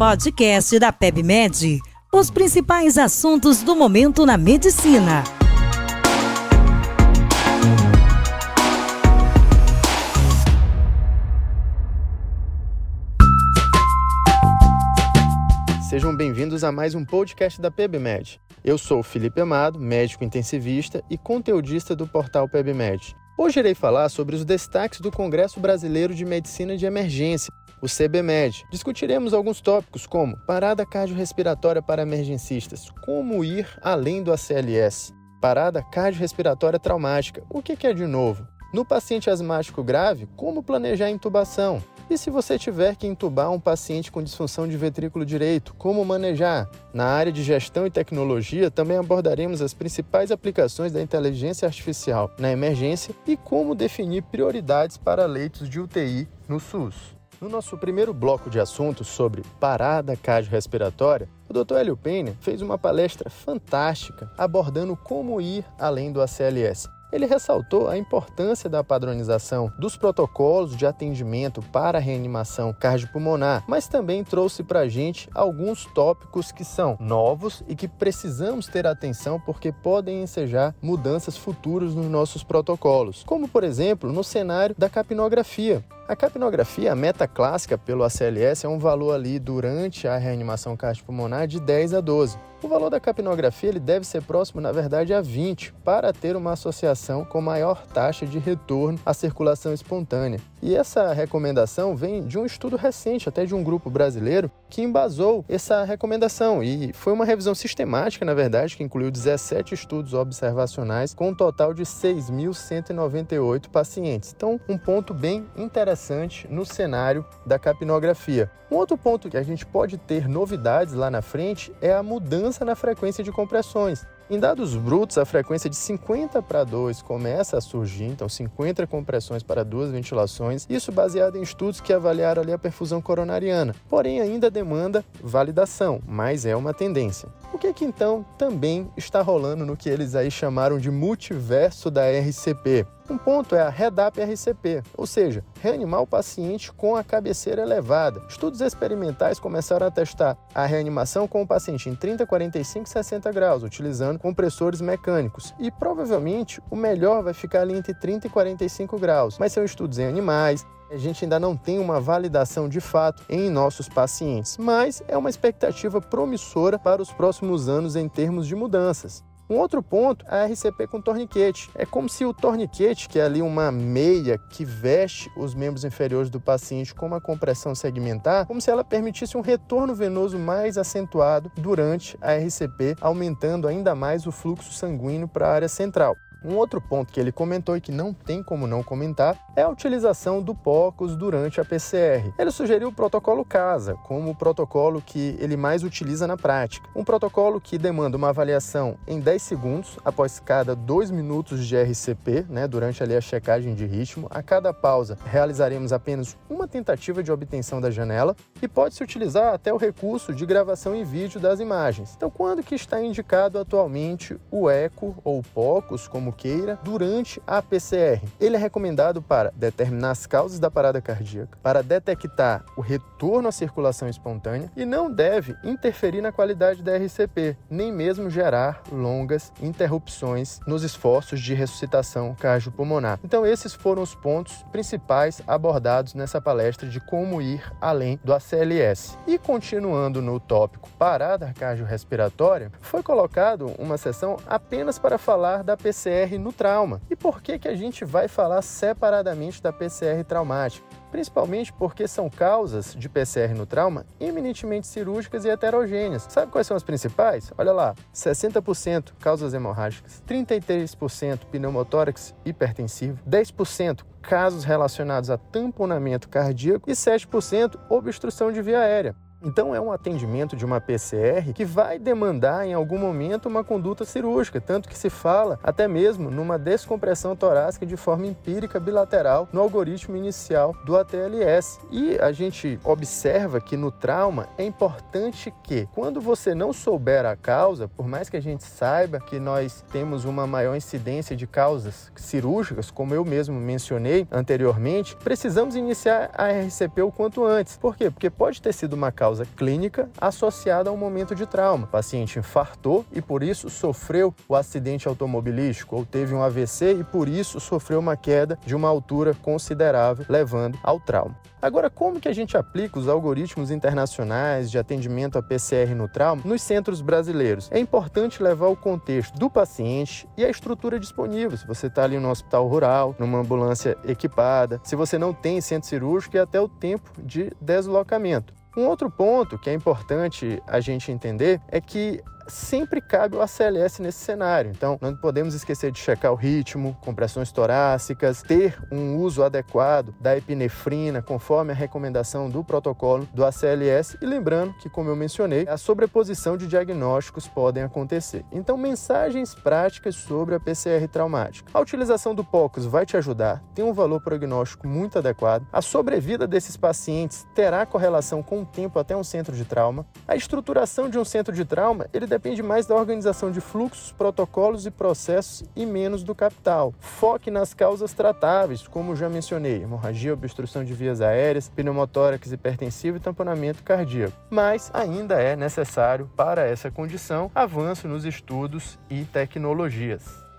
podcast da PebMed. Os principais assuntos do momento na medicina. Sejam bem-vindos a mais um podcast da PebMed. Eu sou Felipe Amado, médico intensivista e conteudista do portal PebMed. Hoje irei falar sobre os destaques do Congresso Brasileiro de Medicina de Emergência, o CBMED. Discutiremos alguns tópicos como parada cardiorrespiratória para emergencistas, como ir além do ACLS, parada cardiorrespiratória traumática, o que é de novo? No paciente asmático grave, como planejar a intubação? E se você tiver que intubar um paciente com disfunção de ventrículo direito, como manejar? Na área de gestão e tecnologia, também abordaremos as principais aplicações da inteligência artificial na emergência e como definir prioridades para leitos de UTI no SUS. No nosso primeiro bloco de assuntos sobre parada cardiorrespiratória, o Dr. Hélio Penha fez uma palestra fantástica abordando como ir além do ACLS. Ele ressaltou a importância da padronização dos protocolos de atendimento para reanimação cardiopulmonar, mas também trouxe para a gente alguns tópicos que são novos e que precisamos ter atenção porque podem ensejar mudanças futuras nos nossos protocolos, como por exemplo no cenário da capnografia. A capnografia, a meta clássica pelo ACLS, é um valor ali durante a reanimação cardiopulmonar de 10 a 12. O valor da capnografia ele deve ser próximo, na verdade, a 20, para ter uma associação com maior taxa de retorno à circulação espontânea. E essa recomendação vem de um estudo recente, até de um grupo brasileiro, que embasou essa recomendação. E foi uma revisão sistemática, na verdade, que incluiu 17 estudos observacionais, com um total de 6.198 pacientes. Então, um ponto bem interessante no cenário da capnografia. Um outro ponto que a gente pode ter novidades lá na frente é a mudança na frequência de compressões. Em dados brutos, a frequência de 50 para 2 começa a surgir, então 50 compressões para duas ventilações, isso baseado em estudos que avaliaram ali a perfusão coronariana. Porém, ainda demanda validação, mas é uma tendência. O que, que então também está rolando no que eles aí chamaram de multiverso da RCP? Um ponto é a REDAP RCP, ou seja, reanimar o paciente com a cabeceira elevada. Estudos experimentais começaram a testar a reanimação com o paciente em 30, 45 e 60 graus, utilizando compressores mecânicos. E provavelmente o melhor vai ficar ali entre 30 e 45 graus, mas são estudos em animais, a gente ainda não tem uma validação de fato em nossos pacientes, mas é uma expectativa promissora para os próximos anos em termos de mudanças. Um outro ponto é a RCP com torniquete. É como se o torniquete, que é ali uma meia que veste os membros inferiores do paciente com uma compressão segmentar, como se ela permitisse um retorno venoso mais acentuado durante a RCP, aumentando ainda mais o fluxo sanguíneo para a área central. Um outro ponto que ele comentou e que não tem como não comentar é a utilização do POCUS durante a PCR. Ele sugeriu o protocolo CASA como o protocolo que ele mais utiliza na prática. Um protocolo que demanda uma avaliação em 10 segundos após cada 2 minutos de RCP, né, durante ali a checagem de ritmo. A cada pausa realizaremos apenas uma tentativa de obtenção da janela e pode-se utilizar até o recurso de gravação em vídeo das imagens. Então, quando que está indicado atualmente o ECO ou POCUS como como queira, durante a PCR. Ele é recomendado para determinar as causas da parada cardíaca, para detectar o retorno à circulação espontânea e não deve interferir na qualidade da RCP, nem mesmo gerar longas interrupções nos esforços de ressuscitação cardiopulmonar. Então, esses foram os pontos principais abordados nessa palestra de como ir além do ACLS. E continuando no tópico parada cardiorrespiratória, foi colocado uma sessão apenas para falar da PCR PCR no trauma. E por que, que a gente vai falar separadamente da PCR traumática? Principalmente porque são causas de PCR no trauma eminentemente cirúrgicas e heterogêneas. Sabe quais são as principais? Olha lá: 60% causas hemorrágicas, 33% pneumotórax hipertensivo, 10% casos relacionados a tamponamento cardíaco e 7% obstrução de via aérea. Então, é um atendimento de uma PCR que vai demandar em algum momento uma conduta cirúrgica, tanto que se fala até mesmo numa descompressão torácica de forma empírica bilateral no algoritmo inicial do ATLS. E a gente observa que no trauma é importante que, quando você não souber a causa, por mais que a gente saiba que nós temos uma maior incidência de causas cirúrgicas, como eu mesmo mencionei anteriormente, precisamos iniciar a RCP o quanto antes. Por quê? Porque pode ter sido uma causa causa clínica associada a um momento de trauma. O paciente infartou e por isso sofreu o acidente automobilístico ou teve um AVC e por isso sofreu uma queda de uma altura considerável, levando ao trauma. Agora, como que a gente aplica os algoritmos internacionais de atendimento a PCR no trauma nos centros brasileiros? É importante levar o contexto do paciente e a estrutura disponível. Se você está ali no hospital rural, numa ambulância equipada, se você não tem centro cirúrgico e até o tempo de deslocamento. Um outro ponto que é importante a gente entender é que sempre cabe o ACLS nesse cenário. Então, não podemos esquecer de checar o ritmo, compressões torácicas, ter um uso adequado da epinefrina, conforme a recomendação do protocolo do ACLS. E lembrando que, como eu mencionei, a sobreposição de diagnósticos podem acontecer. Então, mensagens práticas sobre a PCR traumática. A utilização do POCUS vai te ajudar, tem um valor prognóstico muito adequado. A sobrevida desses pacientes terá correlação com o tempo até um centro de trauma. A estruturação de um centro de trauma, ele deve depende mais da organização de fluxos, protocolos e processos e menos do capital. Foque nas causas tratáveis, como já mencionei: hemorragia, obstrução de vias aéreas, pneumotórax hipertensivo e tamponamento cardíaco. Mas ainda é necessário, para essa condição, avanço nos estudos e tecnologias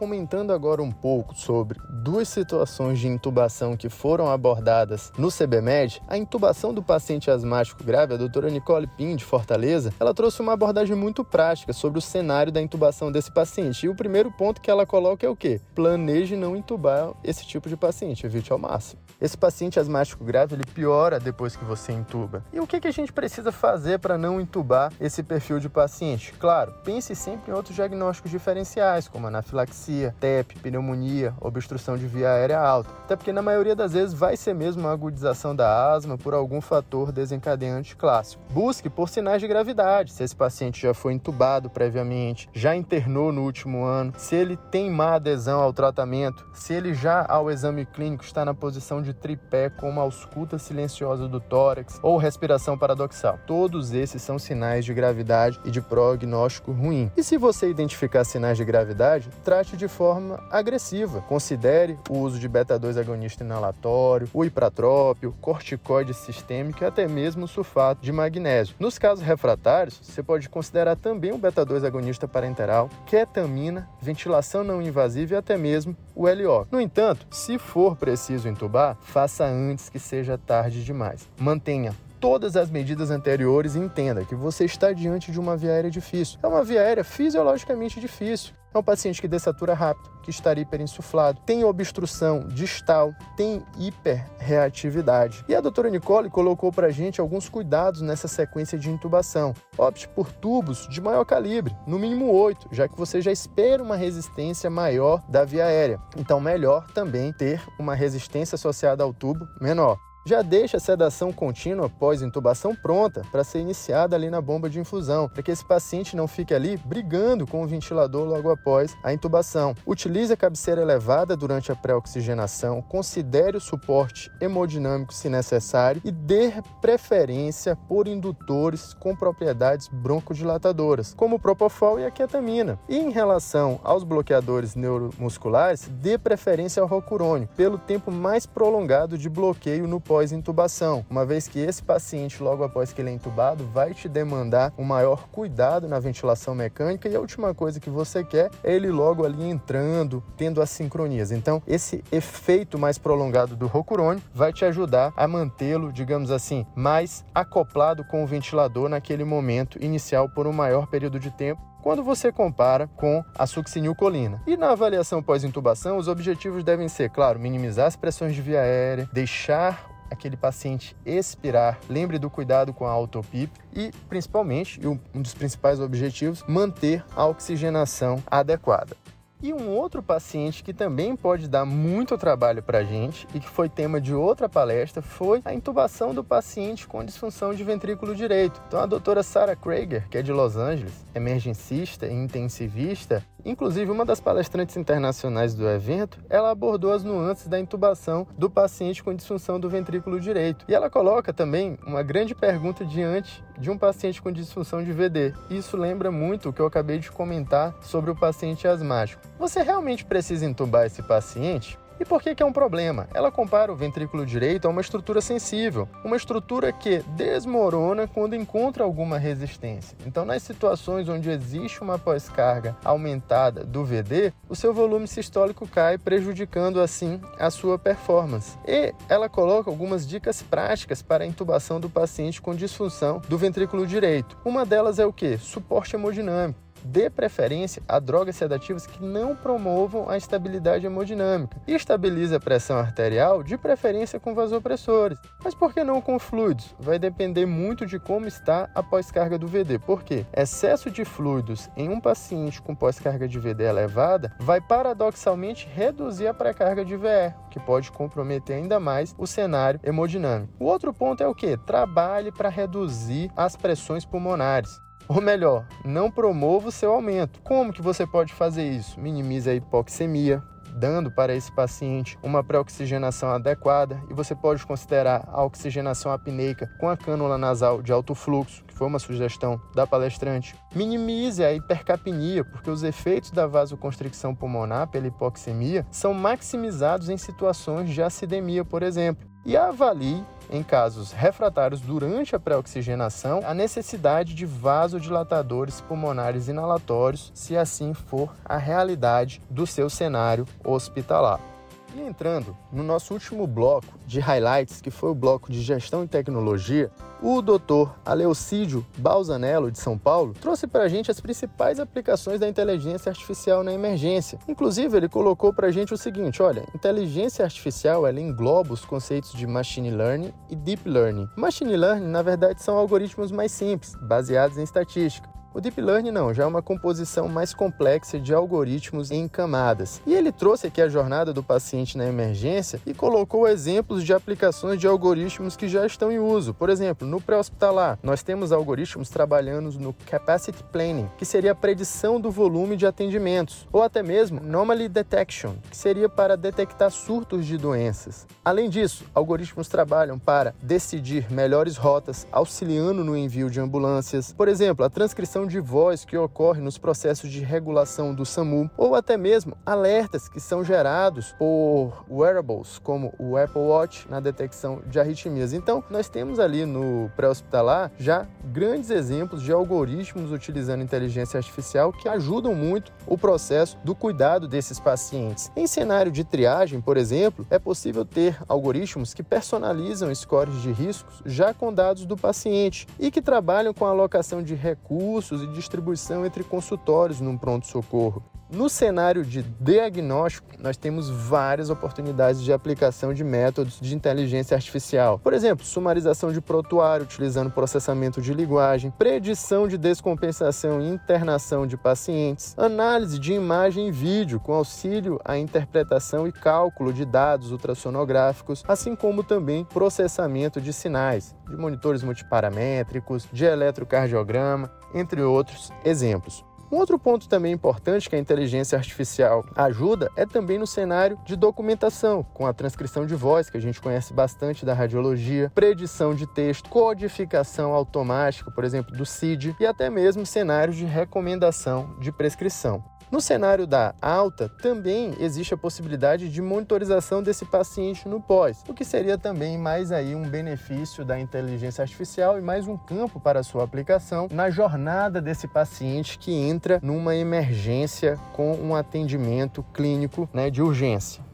comentando agora um pouco sobre duas situações de intubação que foram abordadas no CBMED, a intubação do paciente asmático grave, a doutora Nicole Pin, de Fortaleza, ela trouxe uma abordagem muito prática sobre o cenário da intubação desse paciente. E o primeiro ponto que ela coloca é o quê? Planeje não intubar esse tipo de paciente, evite ao máximo. Esse paciente asmático grave, ele piora depois que você intuba. E o que, que a gente precisa fazer para não intubar esse perfil de paciente? Claro, pense sempre em outros diagnósticos diferenciais, como anafilaxia, TEP, pneumonia, obstrução de via aérea alta. Até porque na maioria das vezes vai ser mesmo uma agudização da asma por algum fator desencadeante clássico. Busque por sinais de gravidade, se esse paciente já foi entubado previamente, já internou no último ano, se ele tem má adesão ao tratamento, se ele já ao exame clínico está na posição de tripé com uma ausculta silenciosa do tórax ou respiração paradoxal. Todos esses são sinais de gravidade e de prognóstico ruim. E se você identificar sinais de gravidade, trate de forma agressiva. Considere o uso de beta-2 agonista inalatório, o ipratrópio, corticoide sistêmico e até mesmo sulfato de magnésio. Nos casos refratários, você pode considerar também o beta-2 agonista parenteral, ketamina, ventilação não invasiva e até mesmo o LO. No entanto, se for preciso entubar, faça antes que seja tarde demais. Mantenha todas as medidas anteriores e entenda que você está diante de uma via aérea difícil. É uma via aérea fisiologicamente difícil. É um paciente que dessatura rápido, que estaria hiperinsuflado, tem obstrução distal, tem hiperreatividade. E a doutora Nicole colocou para a gente alguns cuidados nessa sequência de intubação. Opte por tubos de maior calibre, no mínimo 8, já que você já espera uma resistência maior da via aérea. Então, melhor também ter uma resistência associada ao tubo menor. Já deixa a sedação contínua após intubação pronta para ser iniciada ali na bomba de infusão, para que esse paciente não fique ali brigando com o ventilador logo após a intubação. Utilize a cabeceira elevada durante a pré-oxigenação, considere o suporte hemodinâmico se necessário e dê preferência por indutores com propriedades broncodilatadoras, como o propofol e a ketamina. E em relação aos bloqueadores neuromusculares, dê preferência ao rocurônio, pelo tempo mais prolongado de bloqueio no pós-intubação, uma vez que esse paciente, logo após que ele é intubado, vai te demandar um maior cuidado na ventilação mecânica e a última coisa que você quer é ele logo ali entrando, tendo as sincronias. Então, esse efeito mais prolongado do rocurônio vai te ajudar a mantê-lo, digamos assim, mais acoplado com o ventilador naquele momento inicial por um maior período de tempo quando você compara com a succinilcolina. E na avaliação pós-intubação, os objetivos devem ser, claro, minimizar as pressões de via aérea, deixar aquele paciente expirar. Lembre do cuidado com a autopip e, principalmente, um dos principais objetivos, manter a oxigenação adequada. E um outro paciente que também pode dar muito trabalho para a gente e que foi tema de outra palestra foi a intubação do paciente com disfunção de ventrículo direito. Então a doutora Sarah Krager, que é de Los Angeles, emergencista e intensivista, inclusive uma das palestrantes internacionais do evento, ela abordou as nuances da intubação do paciente com disfunção do ventrículo direito. E ela coloca também uma grande pergunta diante de um paciente com disfunção de VD. Isso lembra muito o que eu acabei de comentar sobre o paciente asmático. Você realmente precisa intubar esse paciente? E por que, que é um problema? Ela compara o ventrículo direito a uma estrutura sensível, uma estrutura que desmorona quando encontra alguma resistência. Então, nas situações onde existe uma pós-carga aumentada do VD, o seu volume sistólico cai, prejudicando assim a sua performance. E ela coloca algumas dicas práticas para a intubação do paciente com disfunção do ventrículo direito. Uma delas é o que? Suporte hemodinâmico dê preferência a drogas sedativas que não promovam a estabilidade hemodinâmica e estabilize a pressão arterial, de preferência com vasopressores. Mas por que não com fluidos? Vai depender muito de como está a pós-carga do VD. Por quê? Excesso de fluidos em um paciente com pós-carga de VD elevada vai paradoxalmente reduzir a pré-carga de VR, que pode comprometer ainda mais o cenário hemodinâmico. O outro ponto é o que? Trabalhe para reduzir as pressões pulmonares. Ou melhor, não promova o seu aumento. Como que você pode fazer isso? Minimize a hipoxemia, dando para esse paciente uma pré-oxigenação adequada e você pode considerar a oxigenação apneica com a cânula nasal de alto fluxo, que foi uma sugestão da palestrante. Minimize a hipercapnia, porque os efeitos da vasoconstricção pulmonar pela hipoxemia são maximizados em situações de acidemia, por exemplo. E avalie em casos refratários durante a pré-oxigenação, a necessidade de vasodilatadores pulmonares inalatórios, se assim for a realidade do seu cenário hospitalar. E entrando no nosso último bloco de highlights, que foi o bloco de gestão e tecnologia, o doutor Aleucídio Balzanello, de São Paulo, trouxe para a gente as principais aplicações da inteligência artificial na emergência. Inclusive, ele colocou para a gente o seguinte: olha, inteligência artificial ela engloba os conceitos de machine learning e deep learning. Machine learning, na verdade, são algoritmos mais simples, baseados em estatística. O Deep Learning não, já é uma composição mais complexa de algoritmos em camadas. E ele trouxe aqui a jornada do paciente na emergência e colocou exemplos de aplicações de algoritmos que já estão em uso. Por exemplo, no pré-hospitalar, nós temos algoritmos trabalhando no Capacity Planning, que seria a predição do volume de atendimentos, ou até mesmo Anomaly Detection, que seria para detectar surtos de doenças. Além disso, algoritmos trabalham para decidir melhores rotas, auxiliando no envio de ambulâncias. Por exemplo, a transcrição de voz que ocorre nos processos de regulação do SAMU, ou até mesmo alertas que são gerados por wearables, como o Apple Watch, na detecção de arritmias. Então, nós temos ali no pré-hospitalar já grandes exemplos de algoritmos utilizando inteligência artificial que ajudam muito o processo do cuidado desses pacientes. Em cenário de triagem, por exemplo, é possível ter algoritmos que personalizam scores de riscos já com dados do paciente e que trabalham com a alocação de recursos e distribuição entre consultórios num pronto-socorro. No cenário de diagnóstico, nós temos várias oportunidades de aplicação de métodos de inteligência artificial. Por exemplo, sumarização de prontuário utilizando processamento de linguagem, predição de descompensação e internação de pacientes, análise de imagem e vídeo com auxílio à interpretação e cálculo de dados ultrassonográficos, assim como também processamento de sinais, de monitores multiparamétricos, de eletrocardiograma, entre outros exemplos. Um outro ponto também importante que a inteligência artificial ajuda é também no cenário de documentação, com a transcrição de voz, que a gente conhece bastante da radiologia, predição de texto, codificação automática, por exemplo, do CID, e até mesmo cenários de recomendação de prescrição. No cenário da alta, também existe a possibilidade de monitorização desse paciente no pós, o que seria também mais aí um benefício da inteligência artificial e mais um campo para sua aplicação na jornada desse paciente que entra numa emergência com um atendimento clínico né, de urgência.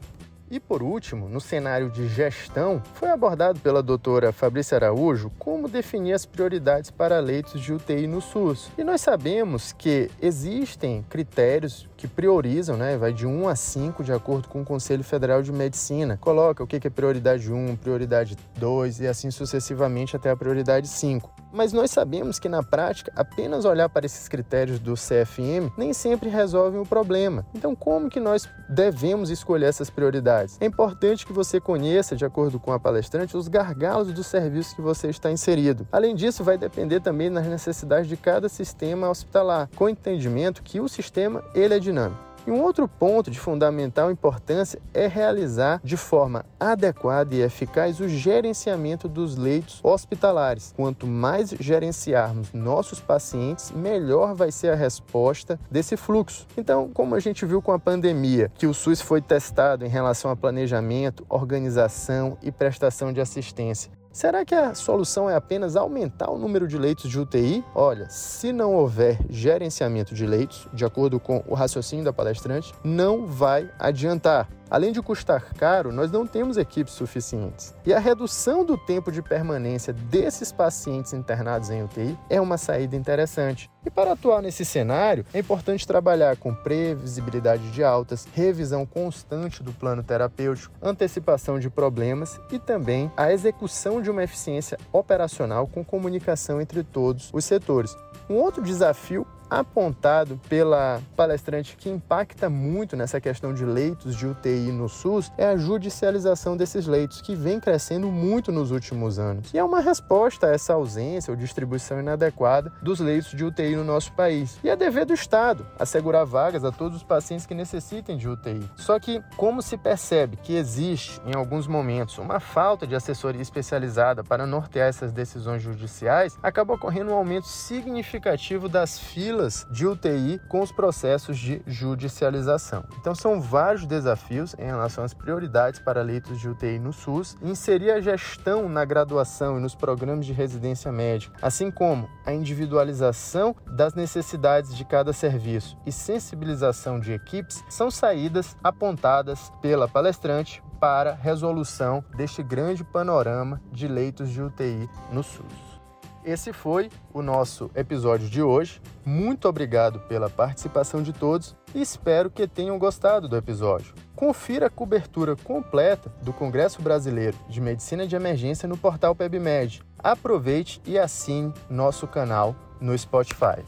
E por último, no cenário de gestão, foi abordado pela doutora Fabrícia Araújo como definir as prioridades para leitos de UTI no SUS. E nós sabemos que existem critérios que priorizam, né, vai de 1 a 5 de acordo com o Conselho Federal de Medicina. Coloca o que é prioridade 1, prioridade 2 e assim sucessivamente até a prioridade 5. Mas nós sabemos que na prática, apenas olhar para esses critérios do CFM nem sempre resolvem o problema. Então, como que nós devemos escolher essas prioridades? É importante que você conheça, de acordo com a palestrante, os gargalos do serviço que você está inserido. Além disso, vai depender também das necessidades de cada sistema hospitalar, com entendimento que o sistema ele é dinâmico. E um outro ponto de fundamental importância é realizar de forma adequada e eficaz o gerenciamento dos leitos hospitalares. Quanto mais gerenciarmos nossos pacientes, melhor vai ser a resposta desse fluxo. Então, como a gente viu com a pandemia, que o SUS foi testado em relação a planejamento, organização e prestação de assistência, Será que a solução é apenas aumentar o número de leitos de UTI? Olha, se não houver gerenciamento de leitos, de acordo com o raciocínio da palestrante, não vai adiantar. Além de custar caro, nós não temos equipes suficientes. E a redução do tempo de permanência desses pacientes internados em UTI é uma saída interessante. E para atuar nesse cenário, é importante trabalhar com previsibilidade de altas, revisão constante do plano terapêutico, antecipação de problemas e também a execução de uma eficiência operacional com comunicação entre todos os setores. Um outro desafio apontado pela palestrante que impacta muito nessa questão de leitos de UTI no SUS é a judicialização desses leitos, que vem crescendo muito nos últimos anos. E é uma resposta a essa ausência ou distribuição inadequada dos leitos de UTI no nosso país. E é dever do Estado assegurar vagas a todos os pacientes que necessitem de UTI. Só que, como se percebe que existe, em alguns momentos, uma falta de assessoria especializada para nortear essas decisões judiciais, acaba ocorrendo um aumento significativo das filas filas de UTI com os processos de judicialização. Então, são vários desafios em relação às prioridades para leitos de UTI no SUS, inserir a gestão na graduação e nos programas de residência médica, assim como a individualização das necessidades de cada serviço e sensibilização de equipes, são saídas apontadas pela palestrante para resolução deste grande panorama de leitos de UTI no SUS. Esse foi o nosso episódio de hoje. Muito obrigado pela participação de todos e espero que tenham gostado do episódio. Confira a cobertura completa do Congresso Brasileiro de Medicina de Emergência no portal PebMed. Aproveite e assine nosso canal no Spotify.